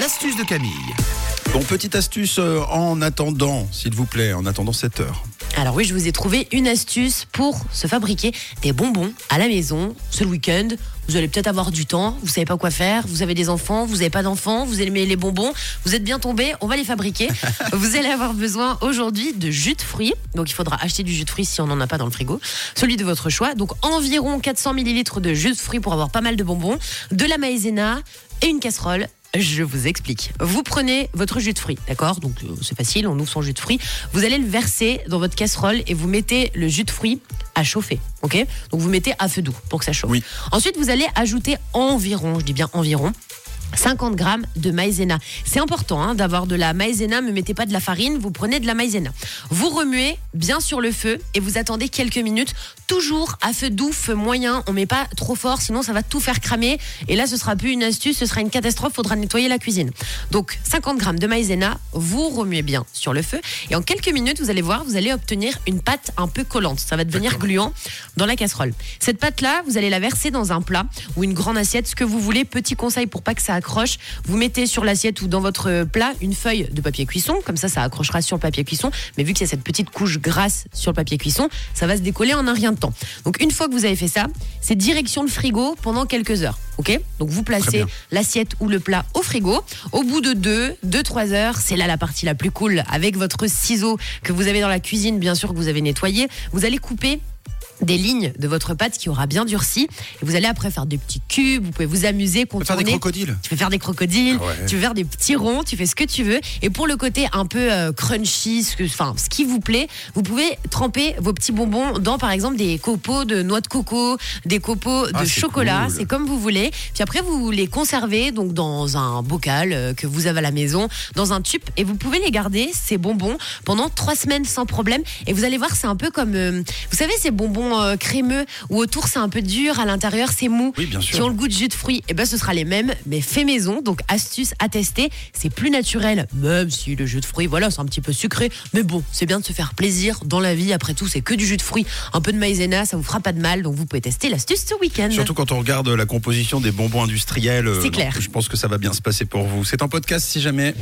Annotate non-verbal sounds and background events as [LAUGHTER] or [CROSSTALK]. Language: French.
L'astuce de Camille. Bon, petite astuce euh, en attendant, s'il vous plaît, en attendant 7 heures. Alors oui, je vous ai trouvé une astuce pour se fabriquer des bonbons à la maison ce week-end. Vous allez peut-être avoir du temps, vous savez pas quoi faire, vous avez des enfants, vous n'avez pas d'enfants, vous aimez les bonbons, vous êtes bien tombé, on va les fabriquer. [LAUGHS] vous allez avoir besoin aujourd'hui de jus de fruits. Donc il faudra acheter du jus de fruits si on n'en a pas dans le frigo, celui de votre choix. Donc environ 400 millilitres de jus de fruits pour avoir pas mal de bonbons, de la maïzena et une casserole je vous explique. Vous prenez votre jus de fruits, d'accord? Donc euh, c'est facile, on ouvre son jus de fruits. Vous allez le verser dans votre casserole et vous mettez le jus de fruits à chauffer, ok? Donc vous mettez à feu doux pour que ça chauffe. Oui. Ensuite, vous allez ajouter environ, je dis bien environ, 50 grammes de maïzena. C'est important hein, d'avoir de la maïzena, ne mettez pas de la farine, vous prenez de la maïzena. Vous remuez bien sur le feu et vous attendez quelques minutes, toujours à feu doux, feu moyen, on met pas trop fort, sinon ça va tout faire cramer. Et là, ce sera plus une astuce, ce sera une catastrophe, faudra nettoyer la cuisine. Donc 50 grammes de maïzena, vous remuez bien sur le feu et en quelques minutes, vous allez voir, vous allez obtenir une pâte un peu collante. Ça va devenir gluant dans la casserole. Cette pâte-là, vous allez la verser dans un plat ou une grande assiette, ce que vous voulez. Petit conseil pour pas que ça accroche, vous mettez sur l'assiette ou dans votre plat une feuille de papier cuisson, comme ça ça accrochera sur le papier cuisson, mais vu qu'il y a cette petite couche grasse sur le papier cuisson, ça va se décoller en un rien de temps. Donc une fois que vous avez fait ça, c'est direction le frigo pendant quelques heures. OK? Donc vous placez l'assiette ou le plat au frigo. Au bout de 2, 2 3 heures, c'est là la partie la plus cool avec votre ciseau que vous avez dans la cuisine bien sûr que vous avez nettoyé, vous allez couper des lignes de votre pâte qui aura bien durci et vous allez après faire des petits cubes, vous pouvez vous amuser, On peut faire des contourner. crocodiles. Tu peux faire des crocodiles, Ah ouais. tu peux faire des petits ronds, tu fais ce que tu veux. Et pour le côté un peu euh, crunchy, ce, que, enfin, ce qui vous plaît, vous pouvez tremper vos petits bonbons dans par exemple des copeaux de noix de coco, des copeaux Ah, de c'est chocolat, cool. c'est comme vous voulez. Puis après, vous les conservez donc dans un bocal euh, que vous avez à la maison, dans un tube, et vous pouvez les garder, ces bonbons, pendant trois semaines sans problème. Et vous allez voir, c'est un peu comme, euh, vous savez, ces bonbons euh, crémeux où autour c'est un peu dur, à l'intérieur c'est mou Oui, bien sûr. qui ont le goût de jus de fruits, et ben ce sera les mêmes, mais fait maison. Donc astuce à tester, c'est plus naturel, même si le jus de fruits, voilà, c'est un petit peu sucré, mais bon, c'est bien de se faire plaisir dans la vie. Après tout, c'est que du jus de fruits, un peu de maïzena, ça vous fera pas de mal. Donc vous pouvez tester l'astuce ce week-end. Surtout quand on regarde la composition des bonbons industriels. euh, C'est clair. Je pense que ça va bien se passer pour vous. C'est en podcast si jamais.